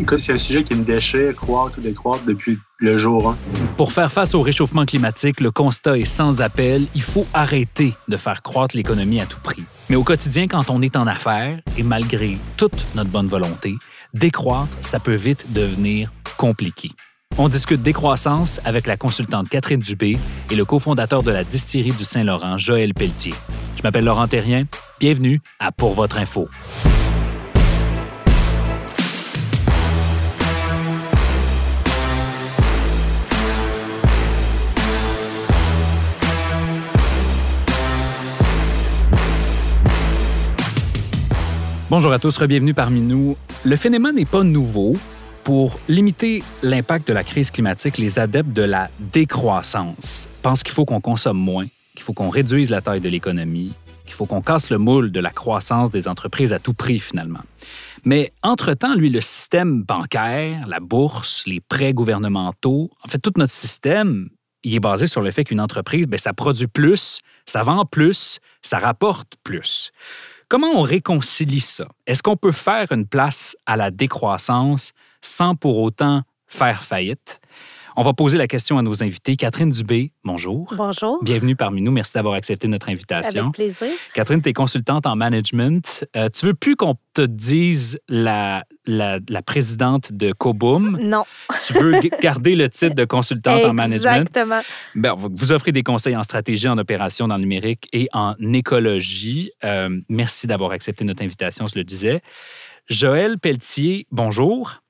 Écoute, c'est un sujet qui me déchire, croître ou décroître depuis le jour 1. Pour faire face au réchauffement climatique, le constat est sans appel. Il faut arrêter de faire croître l'économie à tout prix. Mais au quotidien, quand on est en affaires, et malgré toute notre bonne volonté, décroître, ça peut vite devenir compliqué. On discute décroissance avec la consultante Catherine Dubé et le cofondateur de la distillerie du Saint-Laurent, Joël Pelletier. Je m'appelle Laurent Terrien. Bienvenue à Pour votre info. Bonjour à tous, bienvenue parmi nous. Le phénomène n'est pas nouveau. Pour limiter l'impact de la crise climatique, les adeptes de la décroissance pensent qu'il faut qu'on consomme moins, qu'il faut qu'on réduise la taille de l'économie, qu'il faut qu'on casse le moule de la croissance des entreprises à tout prix finalement. Mais entre-temps, lui, le système bancaire, la bourse, les prêts gouvernementaux, en fait, tout notre système, il est basé sur le fait qu'une entreprise, bien, ça produit plus, ça vend plus, ça rapporte plus. Comment on réconcilie ça? Est-ce qu'on peut faire une place à la décroissance sans pour autant faire faillite? On va poser la question à nos invités. Catherine Dubé, bonjour. Bonjour. Bienvenue parmi nous. Merci d'avoir accepté notre invitation. Avec plaisir. Catherine, tu es consultante en management. Euh, tu veux plus qu'on te dise la, la, présidente de Coboom? Non. Tu veux garder le titre de consultante en management? Exactement. Ben, vous offrez des conseils en stratégie, en opération, dans le numérique et en écologie. Euh, merci d'avoir accepté notre invitation, je le disais. Joël Pelletier, bonjour.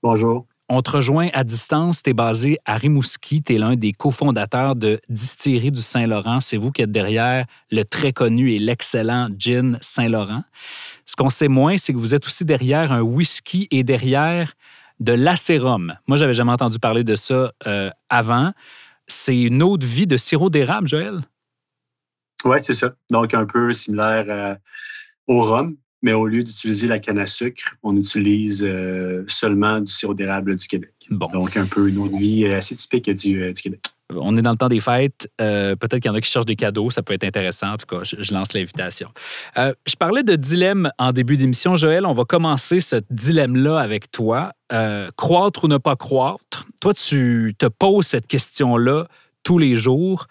Bonjour. On te rejoint à distance. Tu es basé à Rimouski. Tu es l'un des cofondateurs de Distillerie du Saint-Laurent. C'est vous qui êtes derrière le très connu et l'excellent gin Saint-Laurent. Ce qu'on sait moins, c'est que vous êtes aussi derrière un whisky et derrière de l'acérum. Moi, j'avais jamais entendu parler de ça euh, avant. C'est une autre vie de sirop d'érable, Joël? Oui, c'est ça. Donc, un peu similaire euh, au rhum mais au lieu d'utiliser la canne à sucre, on utilise euh, seulement du sirop d'érable du Québec. Donc, un peu une autre vie euh, assez typique du, euh, du Québec. On est dans le temps des fêtes. Peut-être qu'il y en a qui cherchent des cadeaux. Ça peut être intéressant. En tout cas, je, lance l'invitation. je parlais de dilemme en début d'émission. Joël, on va commencer ce dilemme-là avec toi. croître ou ne pas croître? Toi, tu te poses cette question-là tous les jours.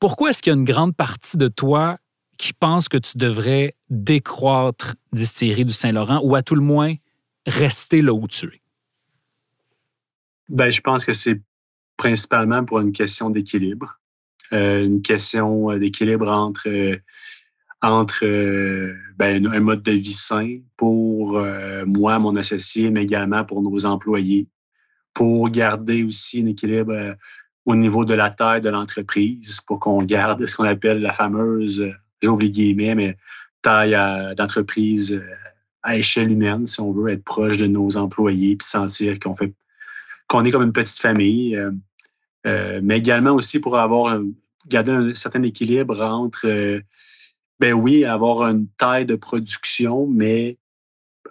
Pourquoi est-ce qu'il y a une grande partie de toi qui pense que tu devrais décroître Distillerie du Saint-Laurent ou à tout le moins rester là où tu es? Ben, je pense que c'est principalement pour une question d'équilibre. Euh, une question euh, d'équilibre entre, euh, entre ben, un mode de vie sain pour moi, mon associé, mais également pour nos employés, pour garder aussi un équilibre au niveau de la taille de l'entreprise, pour qu'on garde ce qu'on appelle la fameuse j'ouvre les guillemets, mais taille d'entreprise euh, à échelle humaine, si on veut être proche de nos employés puis sentir qu'on fait qu'on est comme une petite famille. Euh, euh, mais également aussi pour avoir garder un certain équilibre entre ben oui, avoir une taille de production, mais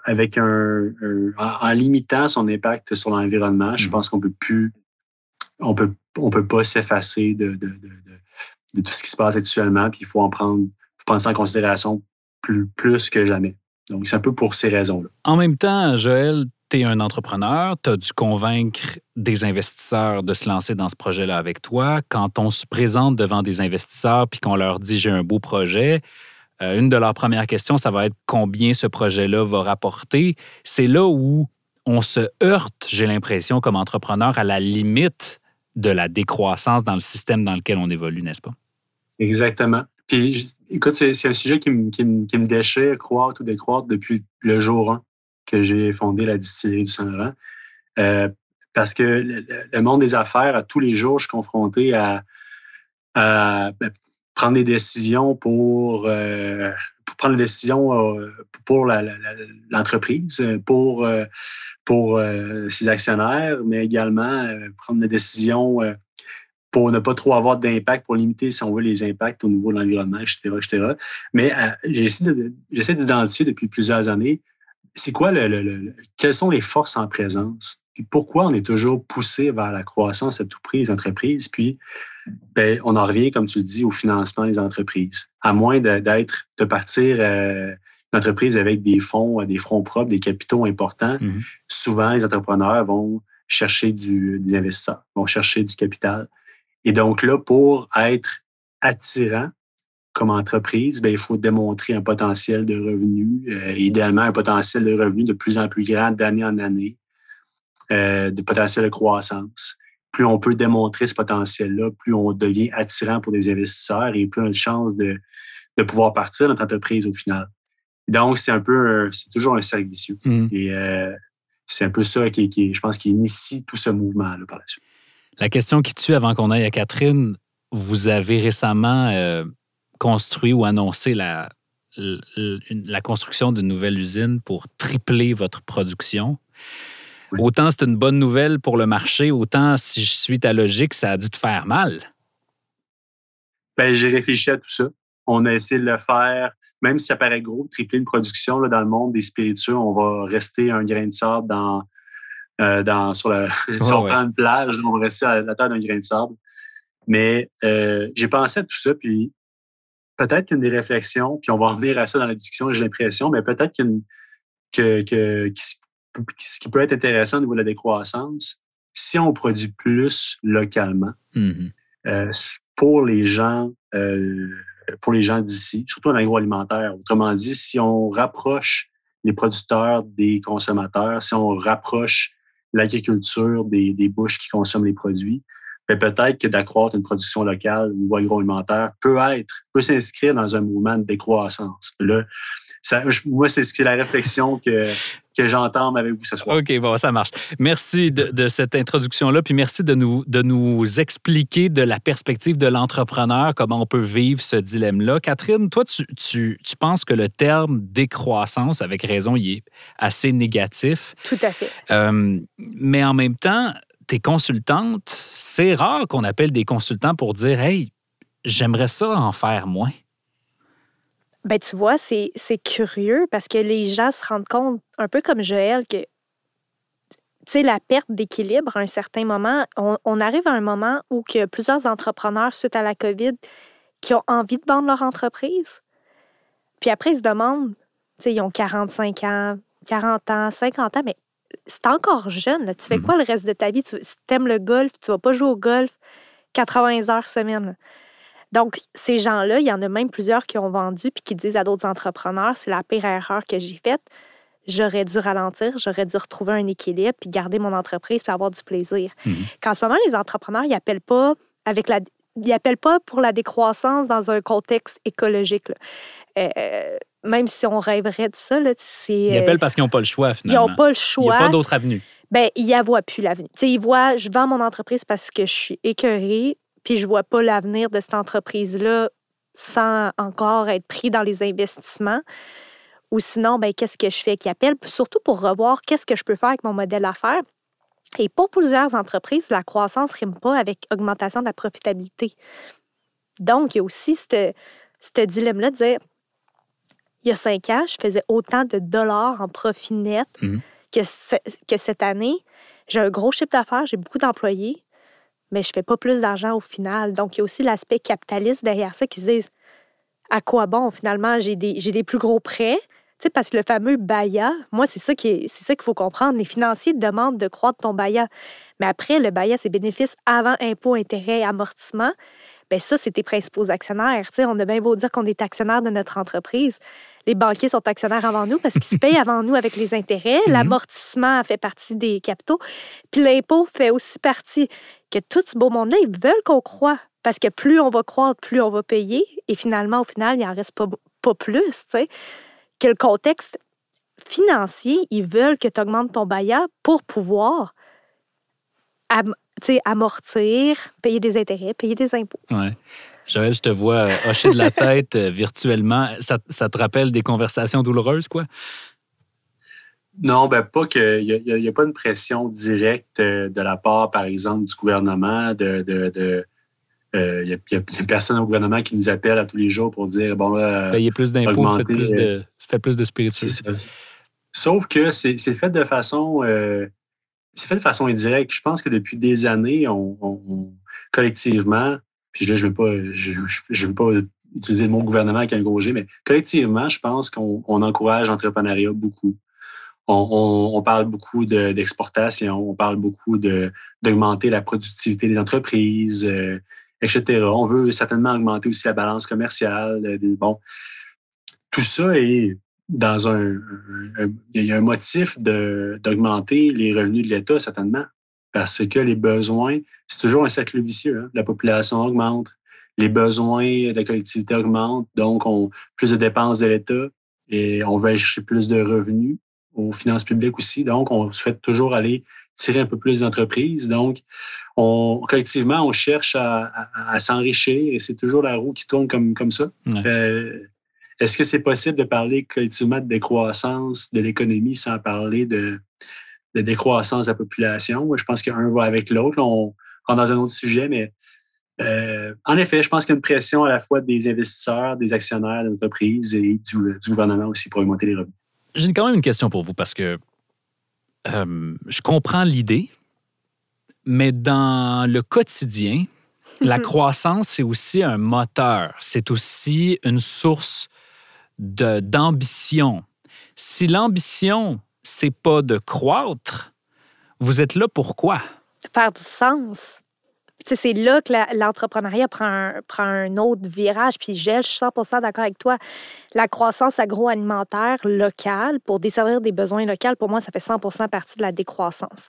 avec un, en, limitant son impact sur l'environnement, je mmh. pense qu'on peut plus on peut on peut pas s'effacer de, de, de, de, tout ce qui se passe actuellement, puis il faut en prendre faut prendre ça en considération plus, plus que jamais. Donc, c'est un peu pour ces raisons-là. En même temps, Joël, tu es un entrepreneur, tu as dû convaincre des investisseurs de se lancer dans ce projet-là avec toi. Quand on se présente devant des investisseurs puis qu'on leur dit j'ai un beau projet, euh, une de leurs premières questions, ça va être combien ce projet-là va rapporter? C'est là où on se heurte, j'ai l'impression, comme entrepreneur, à la limite de la décroissance dans le système dans lequel on évolue, n'est-ce pas? Exactement écoute, c'est un sujet qui me, qui, me, déchire, croître ou décroître depuis le jour 1 que j'ai fondé la distillerie du Saint-Laurent. Euh, parce que le, monde des affaires, à tous les jours, je suis confronté à, ben, prendre des décisions pour, euh, prendre des décisions euh, pour l'entreprise, pour, pour ses actionnaires, mais également prendre des décisions pour ne pas trop avoir d'impact, pour limiter, si on veut, les impacts au niveau de l'environnement, etc., etc. Mais euh, j'essaie d'identifier depuis plusieurs années, c'est quoi le, quelles sont les forces en présence? Puis pourquoi on est toujours poussé vers la croissance à tout prix des entreprises? Puis, ben, on en revient, comme tu le dis, au financement des entreprises. À moins d'être, de, partir euh, une entreprise avec des fonds, des fonds propres, des capitaux importants, mm-hmm. souvent les entrepreneurs vont chercher du, des investisseurs, vont chercher du capital. Et donc là, pour être attirant comme entreprise, ben, il faut démontrer un potentiel de revenus, euh, idéalement un potentiel de revenus de plus en plus grand d'année en année, euh, de potentiel de croissance. Plus on peut démontrer ce potentiel-là, plus on devient attirant pour des investisseurs et plus on a de chances de, de pouvoir partir notre entreprise au final. Donc, c'est un peu, c'est toujours un cercle vicieux. Mmh. Et euh, c'est un peu ça qui, qui, je pense, qui initie tout ce mouvement-là par la suite. La question qui tue avant qu'on aille à Catherine, vous avez récemment euh, construit ou annoncé la, la construction d'une nouvelle usine pour tripler votre production. Autant c'est une bonne nouvelle pour le marché, autant si je suis ta logique, ça a dû te faire mal. Ben, j'ai réfléchi à tout ça. On a essayé de le faire, même si ça paraît gros, tripler une production là, dans le monde des spiritueux, on va rester un grain de sable dans, euh, dans, sur la, si on prend une plage, on va rester à la terre d'un grain de sable. Mais euh, j'ai pensé à tout ça, puis peut-être qu'une des réflexions, puis on va revenir à ça dans la discussion, j'ai l'impression, mais peut-être qu'une que, que, ce qui peut être intéressant au niveau de la décroissance, si on produit plus localement, mm-hmm. euh, pour les gens, pour les gens d'ici, surtout en agroalimentaire. Autrement dit, si on rapproche les producteurs des consommateurs, si on rapproche l'agriculture des, des bouches qui consomment les produits, ben peut-être que d'accroître une production locale ou agroalimentaire peut être, peut s'inscrire dans un mouvement de décroissance. Là, ça, moi, c'est la réflexion que, que j'entends avec vous ce soir. OK, bon, ça marche. Merci de, cette introduction-là, puis merci de nous, de nous expliquer de la perspective de l'entrepreneur comment on peut vivre ce dilemme-là. Catherine, toi, tu, tu, tu, penses que le terme décroissance, avec raison, il est assez négatif. Tout à fait. Euh, mais en même temps, tes consultantes, c'est rare qu'on appelle des consultants pour dire Hey, j'aimerais ça en faire moins. Ben, tu vois, c'est curieux parce que les gens se rendent compte, un peu comme Joël, que tu sais, la perte d'équilibre à un certain moment, on, arrive à un moment où que plusieurs entrepreneurs, suite à la COVID, qui ont envie de vendre leur entreprise. Puis après, ils se demandent, tu sais, ils ont 45 ans, 40 ans, 50 ans, mais c'est encore jeune. Tu fais mm-hmm. quoi le reste de ta vie? Tu aimes le golf, tu vas pas jouer au golf 80 heures semaine. Donc, ces gens-là, il y en a même plusieurs qui ont vendu puis qui disent à d'autres entrepreneurs, c'est la pire erreur que j'ai faite. J'aurais dû ralentir, j'aurais dû retrouver un équilibre puis garder mon entreprise puis avoir du plaisir. Mmh. Qu'en ce moment, les entrepreneurs, ils appellent pas avec la ils appellent pas pour la décroissance dans un contexte écologique. Euh, même si on rêverait de ça, c'est. Ils appellent parce qu'ils n'ont pas le choix, finalement. Ils n'ont pas le choix. Il n'y a pas d'autre avenue. Bien, ils n'y voient plus l'avenue. Ils voient, je vends mon entreprise parce que je suis écœurée, puis je vois pas l'avenir de cette entreprise-là sans encore être pris dans les investissements. Ou sinon, ben, qu'est-ce que je fais qui appelle? surtout pour revoir qu'est-ce que je peux faire avec mon modèle d'affaires. Et pour plusieurs entreprises, la croissance ne rime pas avec augmentation de la profitabilité. Donc, il y a aussi ce dilemme-là de dire, il y a cinq ans, je faisais autant de dollars en profit net mmh. que, que cette année. J'ai un gros chiffre d'affaires, j'ai beaucoup d'employés, mais je fais pas plus d'argent au final. Donc, il y a aussi l'aspect capitaliste derrière ça qui se disent à quoi bon, finalement, j'ai des, des plus gros prêts. Tu sais, parce que le fameux BAYA, moi, c'est ça qu'il faut comprendre. Les financiers demandent de croître ton BAYA. Mais après, le BAYA, c'est bénéfice avant impôt, intérêt, amortissement. Bien, ça, c'est tes principaux actionnaires. Tu sais, on a bien beau dire qu'on est actionnaire de notre entreprise. Les banquiers sont actionnaires avant nous parce qu'ils se payent avant nous avec les intérêts. Mhm. L'amortissement fait partie des capitaux. Puis l'impôt fait aussi partie que tout ce beau monde-là, ils veulent qu'on croit. Parce que plus on va croire, plus on va payer. Et finalement, au final, il n'en reste pas, pas plus. Que le contexte financier, ils veulent que tu augmentes ton baillard pour pouvoir amortir, payer des intérêts, payer des impôts. Ouais. Joël, je te vois euh, hocher de la tête euh, virtuellement. Ça, ça, te rappelle des conversations douloureuses, quoi? Non, ben pas que. Il n'y a, pas une pression directe euh, de la part, par exemple, du gouvernement de, Il y, a, a personne au gouvernement qui nous appelle à tous les jours pour dire bon là. Payer plus d'impôts, fait plus de, fait plus de spiritueux. Sauf que c'est fait de façon. Euh, c'est fait de façon indirecte. Je pense que depuis des années, on, collectivement, puis là, je ne veux pas, je, pas utiliser le mot gouvernement avec un gros G, mais collectivement, je pense qu'on encourage l'entrepreneuriat beaucoup. On, on, parle beaucoup d'exportation, on parle beaucoup d'augmenter la productivité des entreprises, euh, etc. On veut certainement augmenter aussi la balance commerciale. Euh, bon, tout ça est dans un, il y a un motif d'augmenter les revenus de l'État, certainement, parce que les besoins, c'est toujours un cercle vicieux. Hein. La population augmente, les besoins de la collectivité augmentent, donc on plus de dépenses de l'État et on veut aller chercher plus de revenus aux finances publiques aussi. Donc, on souhaite toujours aller tirer un peu plus d'entreprises. Donc, on, collectivement, on cherche à, s'enrichir et c'est toujours la roue qui tourne comme, comme ça. Euh, est-ce que c'est possible de parler collectivement de décroissance de l'économie sans parler de, décroissance de la population? Je pense qu'un va avec l'autre. On rentre dans un autre sujet, mais euh, en effet, je pense qu'il y a une pression à la fois des investisseurs, des actionnaires, des entreprises et du, gouvernement aussi pour augmenter les revenus. J'ai quand même une question pour vous parce que euh, je comprends l'idée, mais dans le quotidien, la croissance, c'est aussi un moteur. C'est aussi une source d'ambition. Si l'ambition, c'est pas de croître, vous êtes là pourquoi? Faire du sens. C'est là que l'entrepreneuriat prend, un, prend un autre virage. Puis, je suis 100% d'accord avec toi. La croissance agroalimentaire locale pour desservir des besoins locaux, pour moi, ça fait 100% partie de la décroissance.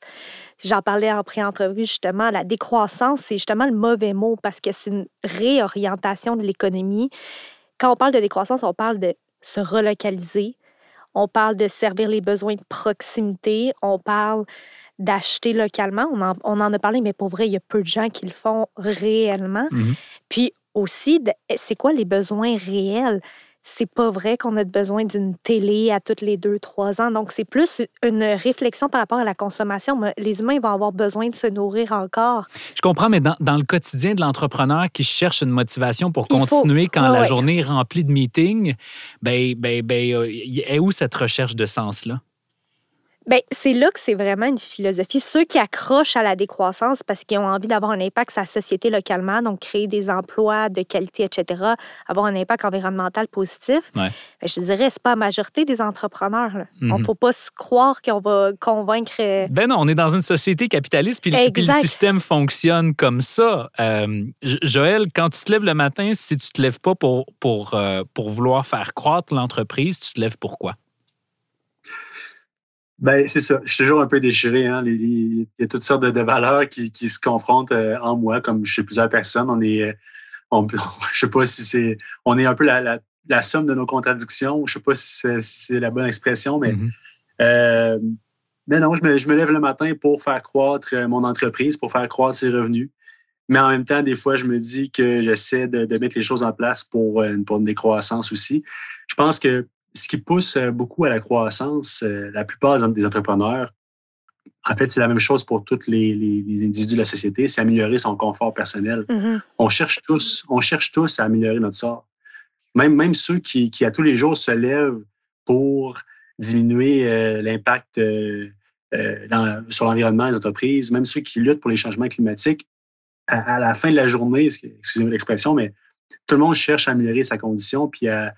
J'en parlais en pré-entrevue, justement. La décroissance, c'est justement le mauvais mot parce que c'est une réorientation de l'économie quand on parle de décroissance, on parle de se relocaliser, on parle de servir les besoins de proximité, on parle d'acheter localement. On en, a parlé, mais pour vrai, il y a peu de gens qui le font réellement. Mm-hmm. Puis aussi, c'est quoi les besoins réels? C'est pas vrai qu'on a besoin d'une télé à toutes les deux, trois ans. Donc, c'est plus une réflexion par rapport à la consommation. Les humains vont avoir besoin de se nourrir encore. Je comprends, mais dans, le quotidien de l'entrepreneur qui cherche une motivation pour continuer quand la journée est remplie de meetings, ben, ben, ben, euh, est où cette recherche de sens-là? Bien, c'est là que c'est vraiment une philosophie. Ceux qui accrochent à la décroissance parce qu'ils ont envie d'avoir un impact sur la société localement, donc créer des emplois de qualité, etc., avoir un impact environnemental positif, ouais. Ben, je dirais, c'est pas la majorité des entrepreneurs. Il ne mhm. faut pas se croire qu'on va convaincre. Euh, ben non, on est dans une société capitaliste, puis, le système fonctionne comme ça. Euh, Joël, quand tu te lèves le matin, si tu te lèves pas pour, pour, euh, pour vouloir faire croître l'entreprise, tu te lèves pourquoi? Ben, c'est ça. Je suis toujours un peu déchiré. Hein. il y a toutes sortes de, valeurs qui, se confrontent euh, en moi, comme chez plusieurs personnes. On est, euh, on, je sais pas si c'est, on est un peu la, somme de nos contradictions. Je sais pas si c'est, la bonne expression, mais, mm-hmm. euh, mais non, je me, lève le matin pour faire croître mon entreprise, pour faire croître ses revenus. Mais en même temps, des fois, je me dis que j'essaie de, mettre les choses en place pour, pour une décroissance aussi. Je pense que ce qui pousse euh, beaucoup à la croissance, euh, la plupart des entrepreneurs, en fait, c'est la même chose pour tous les, individus de la société, c'est améliorer son confort personnel. Mm-hmm. On cherche tous, on cherche tous à améliorer notre sort. Même, même ceux qui, à tous les jours se lèvent pour diminuer euh, l'impact sur l'environnement des entreprises, même ceux qui luttent pour les changements climatiques, à, à la fin de la journée, excusez-moi l'expression, mais tout le monde cherche à améliorer sa condition puis à,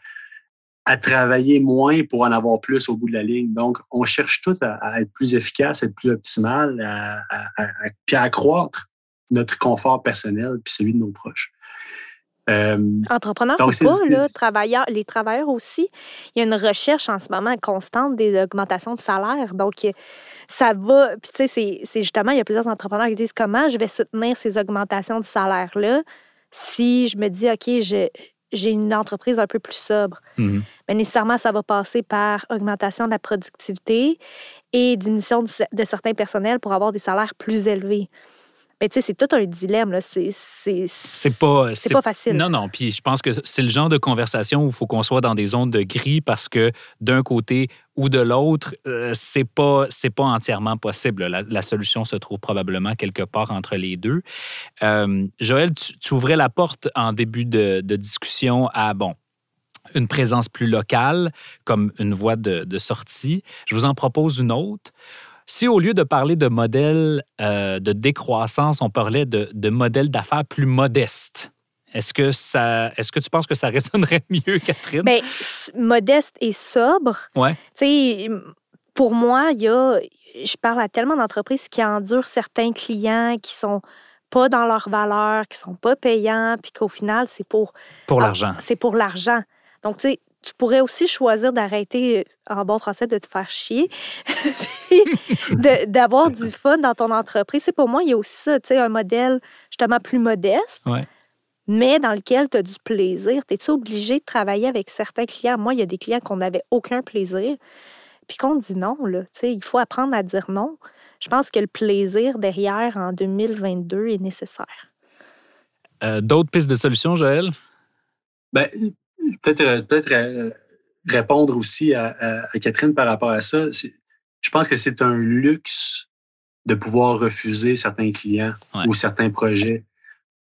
à travailler moins pour en avoir plus au bout de la ligne. Donc, on cherche tout à, être plus efficace, à être plus optimal, à, à, puis à accroître notre confort personnel puis celui de nos proches. Euh, Entrepreneurs ou pas, là, travailleurs, les travailleurs aussi, il y a une recherche en ce moment constante des augmentations de salaire. Donc, ça va. Puis, tu sais, c'est justement, il y a plusieurs entrepreneurs qui disent comment je vais soutenir ces augmentations de salaire-là si je me dis, OK, je, j'ai une entreprise un peu plus sobre. Mhm. Mais nécessairement, ça va passer par augmentation de la productivité et diminution de, certains personnels pour avoir des salaires plus élevés. Mais tu sais, c'est tout un dilemme. Là. C'est, pas, c'est pas facile. Non, non. Puis je pense que c'est le genre de conversation où il faut qu'on soit dans des zones de gris parce que d'un côté ou de l'autre, euh, c'est pas c'est pas entièrement possible. La, la solution se trouve probablement quelque part entre les deux. Euh, Joël, tu, tu ouvrais la porte en début de, de discussion à bon une présence plus locale comme une voie de, de sortie. Je vous en propose une autre. Si au lieu de parler de modèle euh, de décroissance, on parlait de, de modèle d'affaires plus modeste, est-ce que, ça, est-ce que tu penses que ça résonnerait mieux, Catherine? S- modeste et sobre. ouais. Tu sais, pour moi, il y a. Je parle à tellement d'entreprises qui endurent certains clients qui sont pas dans leurs valeurs, qui sont pas payants, puis qu'au final, c'est pour Pour Ah, l'argent. c'est pour l'argent. Donc, tu sais, tu pourrais aussi choisir d'arrêter, euh, en bon français, de te faire chier, d'avoir du fun dans ton entreprise. C'est pour moi, il y a aussi ça, tu sais, un modèle justement plus modeste, Ouais. mais dans lequel tu as du plaisir. Es-tu obligé de travailler avec certains clients? Moi, il y a des clients qu'on n'avait aucun plaisir, puis qu'on dit non, là. Tu sais, il faut apprendre à dire non. Je pense que le plaisir derrière en 2022 est nécessaire. Euh, D'autres pistes de solutions, Joël? Ben, peut-être euh, euh, répondre aussi à, à- à Catherine par rapport à ça. Je pense que c'est un luxe de pouvoir refuser certains clients Ouais. ou certains projets.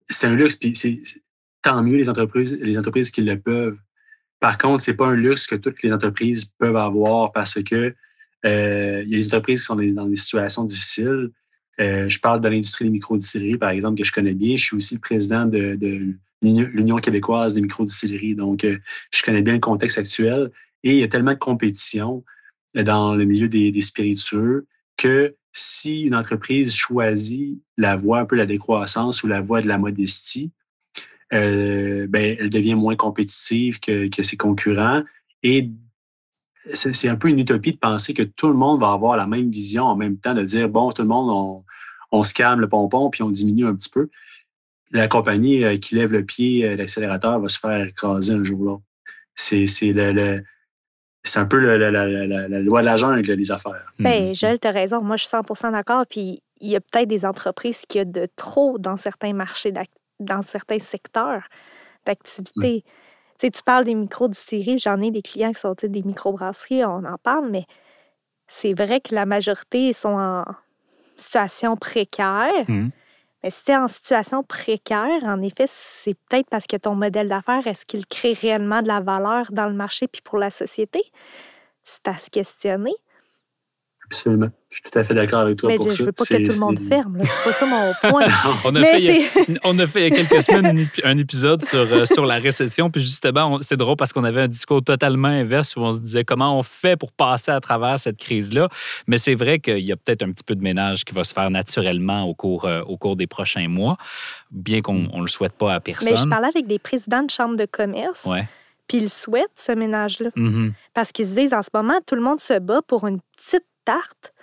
C'est un luxe, puis c'est tant mieux les entreprises, les entreprises qui le peuvent. Par contre, c'est pas un luxe que toutes les entreprises peuvent avoir parce que euh, il y a des entreprises qui sont dans- dans des situations difficiles. Euh, je parle de l'industrie des microdistilleries, par exemple, que je connais bien. Je suis aussi le président de, de l'Union québécoise des microdistilleries. Donc, euh, je connais bien le contexte actuel. Et il y a tellement de compétition euh, dans le milieu des, spiritueux que si une entreprise choisit la voie un peu de la décroissance ou la voie de la modestie, euh, ben, elle devient moins compétitive que, ses concurrents. Et c'est c'est un peu une utopie de penser que tout le monde va avoir la même vision en même temps, de dire, bon, tout le monde, on, on se calme le pompon puis on diminue un petit peu. La compagnie euh, qui lève le pied, euh, l'accélérateur, va se faire écraser un jour là. C'est c'est le, le- c'est un peu le- le- la, la- la- la loi de la jungle, les affaires. Ben, Mhm. Joël, tu as raison. Moi, je suis 100% d'accord. Puis, il y a peut-être des entreprises qui ont de trop dans certains marchés, dans certains secteurs d'activité. Tu sais, tu parles des micro-distilleries. J'en ai des clients qui sont tu sais, des microbrasseries, on en parle, mais c'est vrai que la majorité sont en situation précaire. Mhm. Mais si tu es en situation précaire, en effet, c'est peut-être parce que ton modèle d'affaires, est-ce qu'il crée réellement de la valeur dans le marché puis pour la société? C'est à se questionner. Absolument. Je suis tout à fait d'accord avec toi Mais pour je ça. veux pas que tout le monde ferme. là. C'est pas ça mon point. On a, Mais fait, il y a- c'est. on a fait il y a quelques semaines un épi- un épisode sur, euh, sur la récession. Puis justement, c'est drôle parce qu'on avait un discours totalement inverse où on se disait comment on fait pour passer à travers cette crise-là. Mais c'est vrai qu'il y a peut-être un petit peu de ménage qui va se faire naturellement au cours, euh, au cours des prochains mois, bien qu'on ne le souhaite pas à personne. Mais je parlais avec des présidents de chambres de commerce, Ouais. puis ils souhaitent ce ménage-là. Mhm. Parce qu'ils se disent en ce moment, tout le monde se bat pour une petite tarte.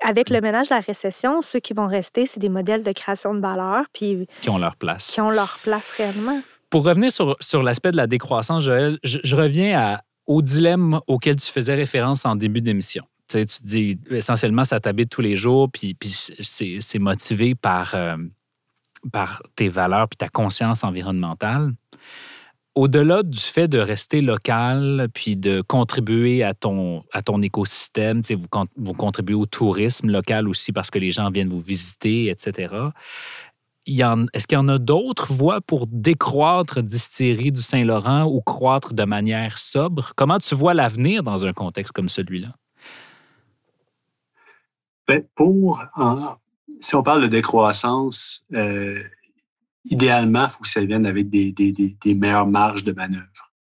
Avec le ménage de la récession, ceux qui vont rester, c'est des modèles de création de valeur, puis Qui ont leur place. qui ont leur place réellement. Pour revenir sur, sur l'aspect de la décroissance, Joël, je, je reviens à- au dilemme auquel tu faisais référence en début d'émission. Tu, sais, tu te dis essentiellement, ça t'habite tous les jours, puis, puis c'est c'est motivé par, euh, par tes valeurs puis ta conscience environnementale. Au-delà du fait de rester local puis de contribuer à ton, à ton écosystème, vous, vous contribuez au tourisme local aussi parce que les gens viennent vous visiter, etc. Est-ce qu'il y en a d'autres voies pour décroître Distillerie du Saint-Laurent ou croître de manière sobre? Comment tu vois l'avenir dans un contexte comme celui-là? Ben, pour, si on parle de décroissance, euh, idéalement, il faut que ça vienne avec des, meilleures marges de manœuvre.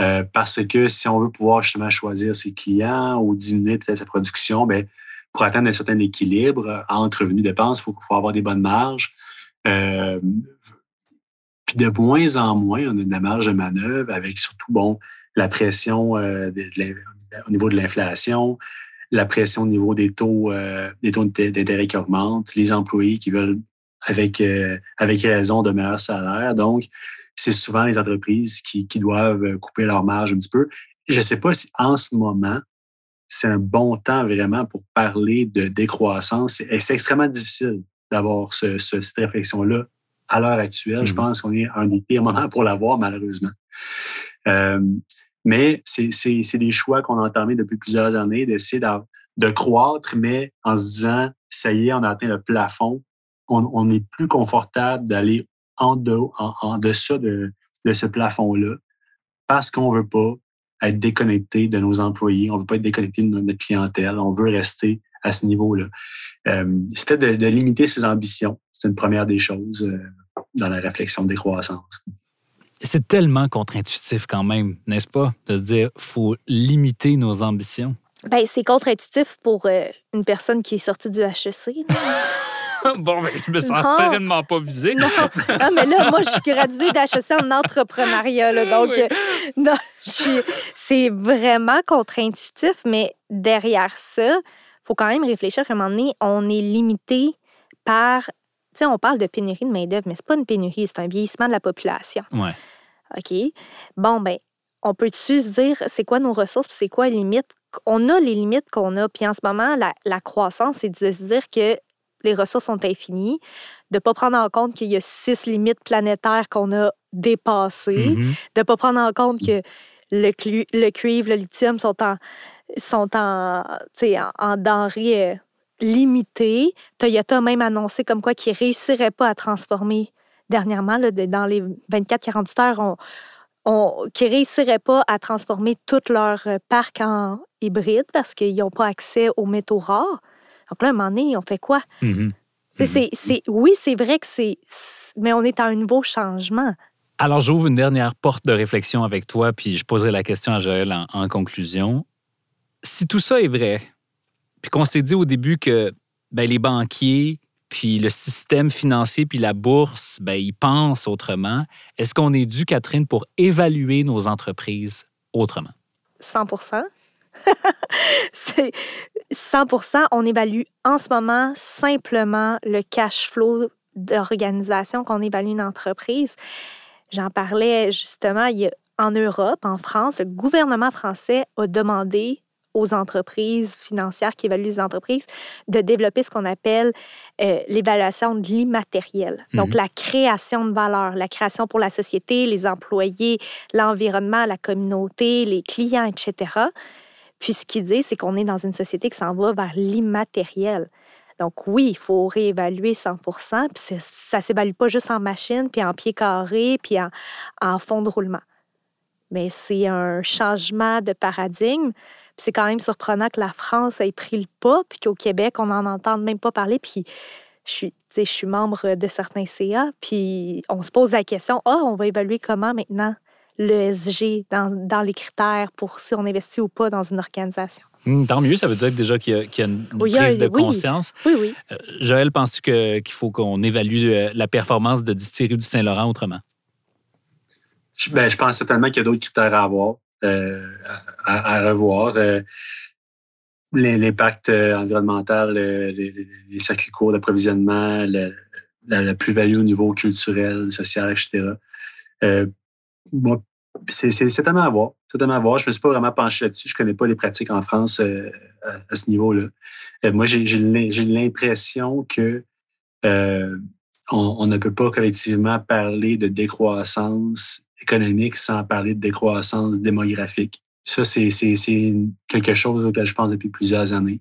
Euh, parce que si on veut pouvoir justement choisir ses clients ou diminuer peut-être sa production, ben, pour atteindre un certain équilibre entre revenus dépenses, il faut, avoir des bonnes marges. Euh, puis de moins en moins, on a de la marge de manœuvre avec surtout bon la pression euh, au niveau de l'inflation, la pression au niveau des taux, des taux d'intérêt qui augmentent, les employés qui veulent avec, euh, avec raison de meilleurs salaires. Donc, c'est souvent les entreprises qui, qui doivent euh, couper leur marge un petit peu. Je ne sais pas si en ce moment, c'est un bon temps vraiment pour parler de décroissance. C'est c'est extrêmement difficile d'avoir ce, ce- cette réflexion-là à l'heure actuelle. Je Mhm. pense qu'on est à un des pires moments pour l'avoir, malheureusement. Euh, mais c'est c'est- c'est des choix qu'on a entamés depuis plusieurs années, d'essayer d'av- de croître, mais en se disant, ça y est, on a atteint le plafond. On, on est plus confortable d'aller en, dehors- en, en deçà de, de ce plafond-là parce qu'on veut pas être déconnecté de nos employés, on veut pas être déconnecté de notre clientèle, on veut rester à ce niveau-là. Euh, C'était de, de limiter ses ambitions. C'est une première des choses euh, dans la réflexion de décroissance. C'est tellement contre-intuitif quand même, n'est-ce pas? De se dire, faut limiter nos ambitions? Ben, c'est contre-intuitif pour euh, une personne qui est sortie du HEC. bon, ben, je me sens Non. pleinement pas visé. Non, Ah, mais là, moi, je suis graduée d'HEC en entrepreneuriat. là, donc, Oui. euh, non, suis- c'est vraiment contre-intuitif, mais derrière ça, il faut quand même réfléchir qu'à un moment donné, on est limité par. Tu sais, on parle de pénurie de main-d'œuvre, mais c'est pas une pénurie, c'est un vieillissement de la population. Ouais. OK? Bon, ben, on peut-tu se dire c'est quoi nos ressources puis c'est quoi les limites? On a les limites qu'on a. Puis en ce moment, la, la croissance, c'est de se dire que les ressources sont infinies, de ne pas prendre en compte qu'il y a six limites planétaires qu'on a dépassées, Mhm. de ne pas prendre en compte que le, cuivre, le lithium sont en, sont en, en, en denrées euh, limitées. Toyota a même annoncé comme quoi qu'ils ne réussiraient pas à transformer dernièrement, là, dans les 24-48 heures, on, on, qu'ils ne réussiraient pas à transformer tout leur euh, parc en hybride parce qu'ils n'ont pas accès aux métaux rares. Donc là, à un moment donné, on fait quoi? Mhm. C'est- oui, c'est vrai que c'est... Mais on est à un nouveau changement. Alors, j'ouvre une dernière porte de réflexion avec toi, puis je poserai la question à Joël en, en conclusion. Si tout ça est vrai, puis qu'on s'est dit au début que ben, les banquiers, puis le système financier, puis la bourse, ben, ils pensent autrement, est-ce qu'on est dû, Catherine, pour évaluer nos entreprises autrement? 100 C'est 100% On évalue en ce moment simplement le cash flow d'organisation qu'on évalue une entreprise. J'en parlais justement il y a- en Europe, en France, le gouvernement français a demandé aux entreprises financières qui évaluent les entreprises de développer ce qu'on appelle euh, l'évaluation de l'immatériel. Donc, Mhm. la création de valeur, la création pour la société, les employés, l'environnement, la communauté, les clients, etc. Puis ce qu'il dit, c'est qu'on est dans une société qui s'en va vers l'immatériel. Donc oui, il faut réévaluer 100 puis ça ne s'évalue pas juste en machine, puis en pied carré, puis en, fond de roulement. Mais c'est un changement de paradigme. C'est quand même surprenant que la France ait pris le pas, puis qu'au Québec, on n'en entende même pas parler. Puis je suis, je suis membre de certains CA, puis on se pose la question, ah, on va évaluer comment maintenant l'ESG dans, dans les critères pour si on investit ou pas dans une organisation. Hum, tant mieux, ça veut dire déjà qu'il y a, qu'il y a une, Oui, prise de oui. conscience. Oui, oui. Euh, Joël, penses-tu que- qu'il faut qu'on évalue euh, la performance de Distillerie du Saint-Laurent autrement? Je, ben, je pense certainement qu'il y a d'autres critères à avoir, euh, à, à revoir. Euh, l'im- L'impact environnemental, les, circuits courts d'approvisionnement, la, la plus-value au niveau culturel, social, etc. Moi, c'est c'est certainement à voir. Certainement à. Je ne me suis pas vraiment penché là-dessus. Je ne connais pas les pratiques en France euh, à, ce niveau-là. Euh, moi, j'ai j'ai l'im- j'ai l'impression que euh, on, ne peut pas collectivement parler de décroissance économique sans parler de décroissance démographique. Ça, c'est c'est- c'est quelque chose auquel je pense depuis plusieurs années.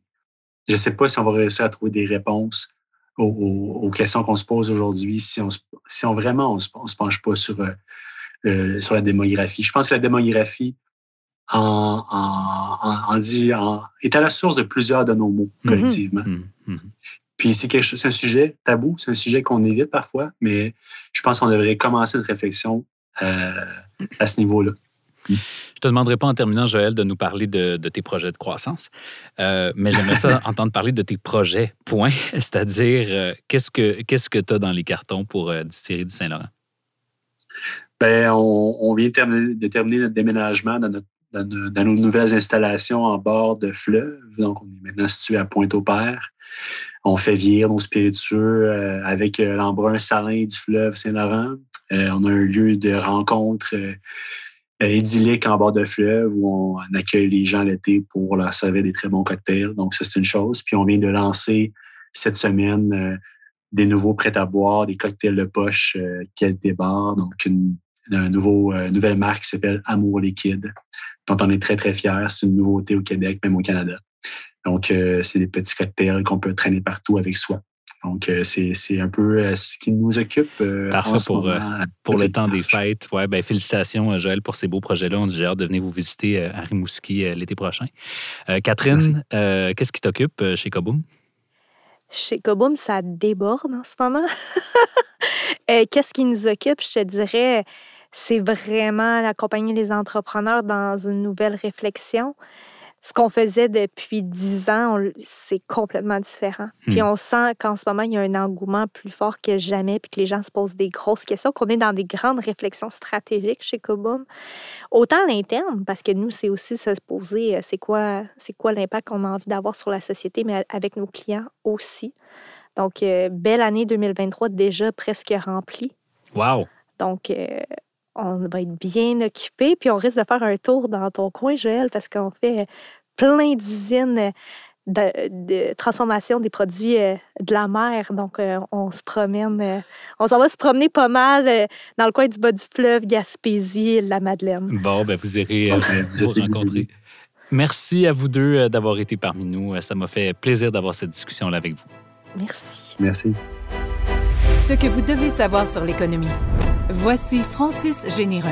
Je ne sais pas si on va réussir à trouver des réponses aux, questions qu'on se pose aujourd'hui si on, vraiment on on se penche pas sur, euh, sur la démographie. Je pense que la démographie en, en, dit, est à la source de plusieurs de nos maux Mhm. collectivement. Hum, hum. Puis c'est quelque chose- c'est un sujet tabou, c'est un sujet qu'on évite parfois, mais je pense qu'on devrait commencer notre réflexion euh, à ce niveau-là. Je te demanderai pas en terminant, Joël, de nous parler de, de tes projets de croissance, Euh, mais j'aimerais ça entendre parler de tes projets, point. C'est-à-dire, euh, qu'est-ce que qu'est-ce que tu as dans les cartons pour Distillerie du Saint-Laurent? Ben, on, vient de terminer, notre déménagement dans, nos, nouvelles installations en bord de fleuve. Donc, on est maintenant situé à Pointe-au-Père. On fait vieillir nos spiritueux euh, avec euh, l'embrun salin du fleuve Saint-Laurent. Euh, on a un lieu de rencontre idyllique en bord de fleuve où on accueille les gens l'été pour leur servir des très bons cocktails. Donc, ça, c'est une chose. Puis, on vient de lancer cette semaine des nouveaux prêts à boire, des cocktails de poche, qualité bar, donc un nouveau, euh, nouvelle marque qui s'appelle Amour Liquide, dont on est très, très fiers. C'est une nouveauté au Québec, même au Canada. Donc, euh, c'est des petits cocktails qu'on peut traîner partout avec soi. Donc, euh, c'est c'est un peu euh, ce qui nous occupe. euh, Parfait en ce pour, moment, euh, Pour le temps des fêtes. Ouais, ben, félicitations, Joël, pour ces beaux projets-là. On a déjà hâte de venir vous visiter euh, à Rimouski euh, l'été prochain. Euh, Catherine, euh, qu'est-ce qui t'occupe euh, chez Koboom? Chez Koboom, ça déborde en ce moment. Qu'est-ce qui nous occupe? Je te dirais, c'est vraiment d'accompagner les entrepreneurs dans une nouvelle réflexion. Ce qu'on faisait depuis dix ans, c'est complètement différent. Puis Hmm. on sent qu'en ce moment, il y a un engouement plus fort que jamais, puis que les gens se posent des grosses questions, qu'on est dans des grandes réflexions stratégiques chez Koboom. Autant à l'interne, parce que nous, c'est aussi se poser, euh, c'est quoi, c'est quoi l'impact qu'on a envie d'avoir sur la société, mais avec nos clients aussi. Donc, euh, belle année 2023 déjà presque remplie. Wow! Donc, euh, on va être bien occupé. Puis, on risque de faire un tour dans ton coin, Joël, parce qu'on fait plein d'usines de, de transformation des produits euh, de la mer. Donc, euh, on se promène, euh, on s'en va se promener pas mal euh, dans le coin du bas du fleuve, Gaspésie, la Madeleine. Bon, ben, vous irez euh, Ouais, vous rencontrer. Merci à vous deux euh, d'avoir été parmi nous. Euh, Ça m'a fait plaisir d'avoir cette discussion-là avec vous. Merci. Merci. Ce que vous devez savoir sur l'économie. Voici Francis Généreux.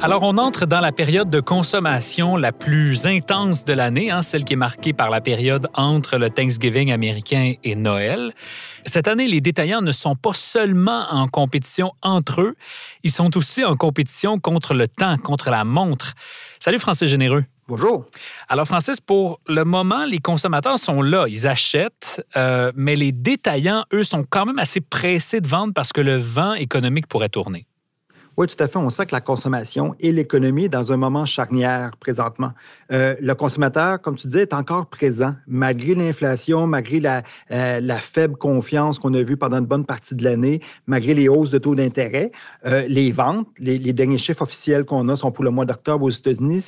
Alors, on entre dans la période de consommation la plus intense de l'année, hein, celle qui est marquée par la période entre le Thanksgiving américain et Noël. Cette année, les détaillants ne sont pas seulement en compétition entre eux, ils sont aussi en compétition contre le temps, contre la montre. Salut Francis Généreux. Bonjour. Alors Francis, pour le moment, les consommateurs sont là, ils achètent, euh, mais les détaillants, eux, sont quand même assez pressés de vendre parce que le vent économique pourrait tourner. Oui, tout à fait. On sent que la consommation et l'économie est dans un moment charnière présentement. Euh, le consommateur, comme tu disais, est encore présent, malgré l'inflation, malgré la, euh, la faible confiance qu'on a vue pendant une bonne partie de l'année, malgré les hausses de taux d'intérêt. Euh, les ventes, les, les derniers chiffres officiels qu'on a sont pour le mois d'octobre aux États-Unis,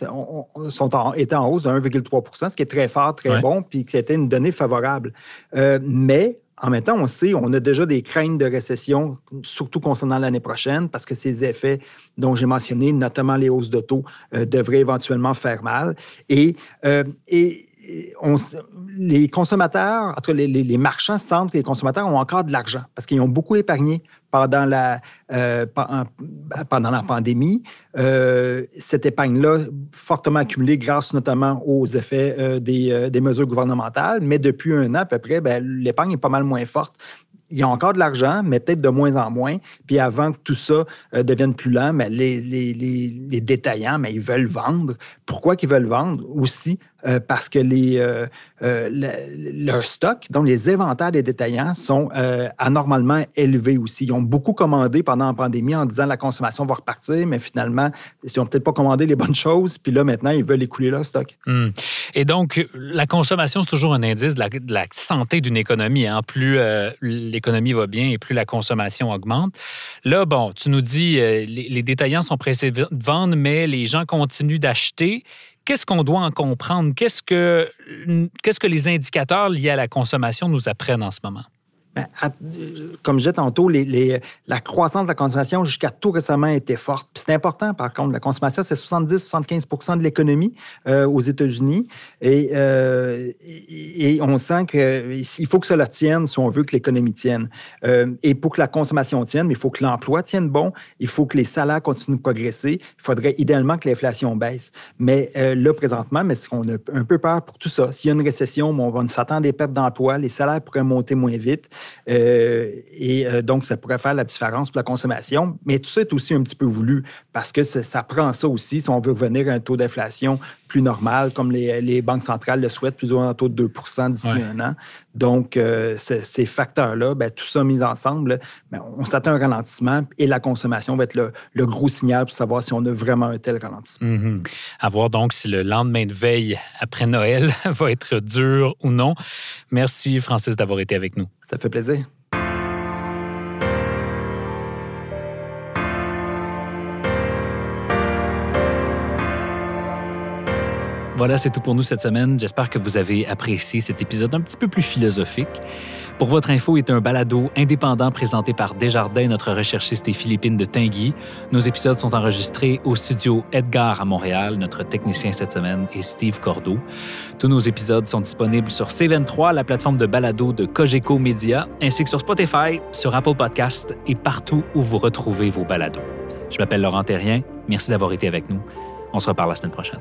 sont, en, étaient en hausse de 1,3 ce qui est très fort, très Ouais. bon, puis qui était une donnée favorable. Mais en même temps, on sait, on a déjà des craintes de récession, surtout concernant l'année prochaine, parce que ces effets dont j'ai mentionné, notamment les hausses de taux, euh, devraient éventuellement faire mal. Et, euh, les consommateurs, en tout cas les, les- les marchands sentent que les consommateurs ont encore de l'argent parce qu'ils ont beaucoup épargné pendant la, euh, pen- en- pendant la pandémie. Euh, cette épargne-là, fortement accumulée grâce notamment aux effets euh, des, euh, des mesures gouvernementales, mais depuis un an à peu près, ben, l'épargne est pas mal moins forte. Ils ont encore de l'argent, mais peut-être de moins en moins. Puis avant que tout ça devienne plus lent, mais les, les- les- les détaillants, mais ils veulent vendre. Pourquoi qu'ils veulent vendre? Aussi euh, parce que les, euh, euh, le- leur stock, donc les inventaires des détaillants, sont euh, anormalement élevés aussi. Ils ont beaucoup commandé pendant la pandémie en disant la consommation va repartir, mais finalement, ils n'ont peut-être pas commandé les bonnes choses. Puis là, maintenant, ils veulent écouler leur stock. Hmm. Et donc, la consommation, c'est toujours un indice de la, santé d'une économie. hein. Plus l'économie va bien et plus la consommation augmente. Là, bon, tu nous dis, les, les détaillants sont pressés de vendre, mais les gens continuent d'acheter. Qu'est-ce qu'on doit en comprendre? Qu'est-ce que, les indicateurs liés à la consommation nous apprennent en ce moment? Ben, comme je disais tantôt, la croissance de la consommation jusqu'à tout récemment était forte. C'est important, par contre. La consommation, c'est 70-75% de l'économie euh, aux États-Unis. Et, euh, on sent qu'il faut que cela tienne si on veut que l'économie tienne. Euh, et pour que la consommation tienne, il faut que l'emploi tienne bon. Il faut que les salaires continuent de progresser. Il faudrait idéalement que l'inflation baisse. Mais là, présentement, qu'on a un peu peur pour tout ça. S'il y a une récession, on va s'attendre à des pertes d'emploi. Les salaires pourraient monter moins vite. Euh, et euh, donc, ça pourrait faire la différence pour la consommation. Mais tout ça est aussi un petit peu voulu parce que ça, ça prend ça aussi si on veut revenir à un taux d'inflation plus normal, comme les, les banques centrales le souhaitent, plus ou moins un taux de 2 d'ici Ouais. un an. Donc, euh, ces facteurs-là, ben, tout ça mis ensemble, ben, on s'attend à un ralentissement et la consommation va être le, le gros signal pour savoir si on a vraiment un tel ralentissement. Mhm. À voir donc si le lendemain de veille après Noël va être dur ou non. Merci, Francis, d'avoir été avec nous. Ça fait plaisir. Voilà, c'est tout pour nous cette semaine. J'espère que vous avez apprécié cet épisode un petit peu plus philosophique. Pour votre info, est un balado indépendant présenté par Desjardins, notre recherchiste et Philippine de Tinguy. Nos épisodes sont enregistrés au studio Edgar à Montréal. Notre technicien cette semaine est Steve Cordeau. Tous nos épisodes sont disponibles sur C23, la plateforme de balado de Cogeco Media, ainsi que sur Spotify, sur Apple Podcast et partout où vous retrouvez vos balados. Je m'appelle Laurent Terrien. Merci d'avoir été avec nous. On se reparle la semaine prochaine.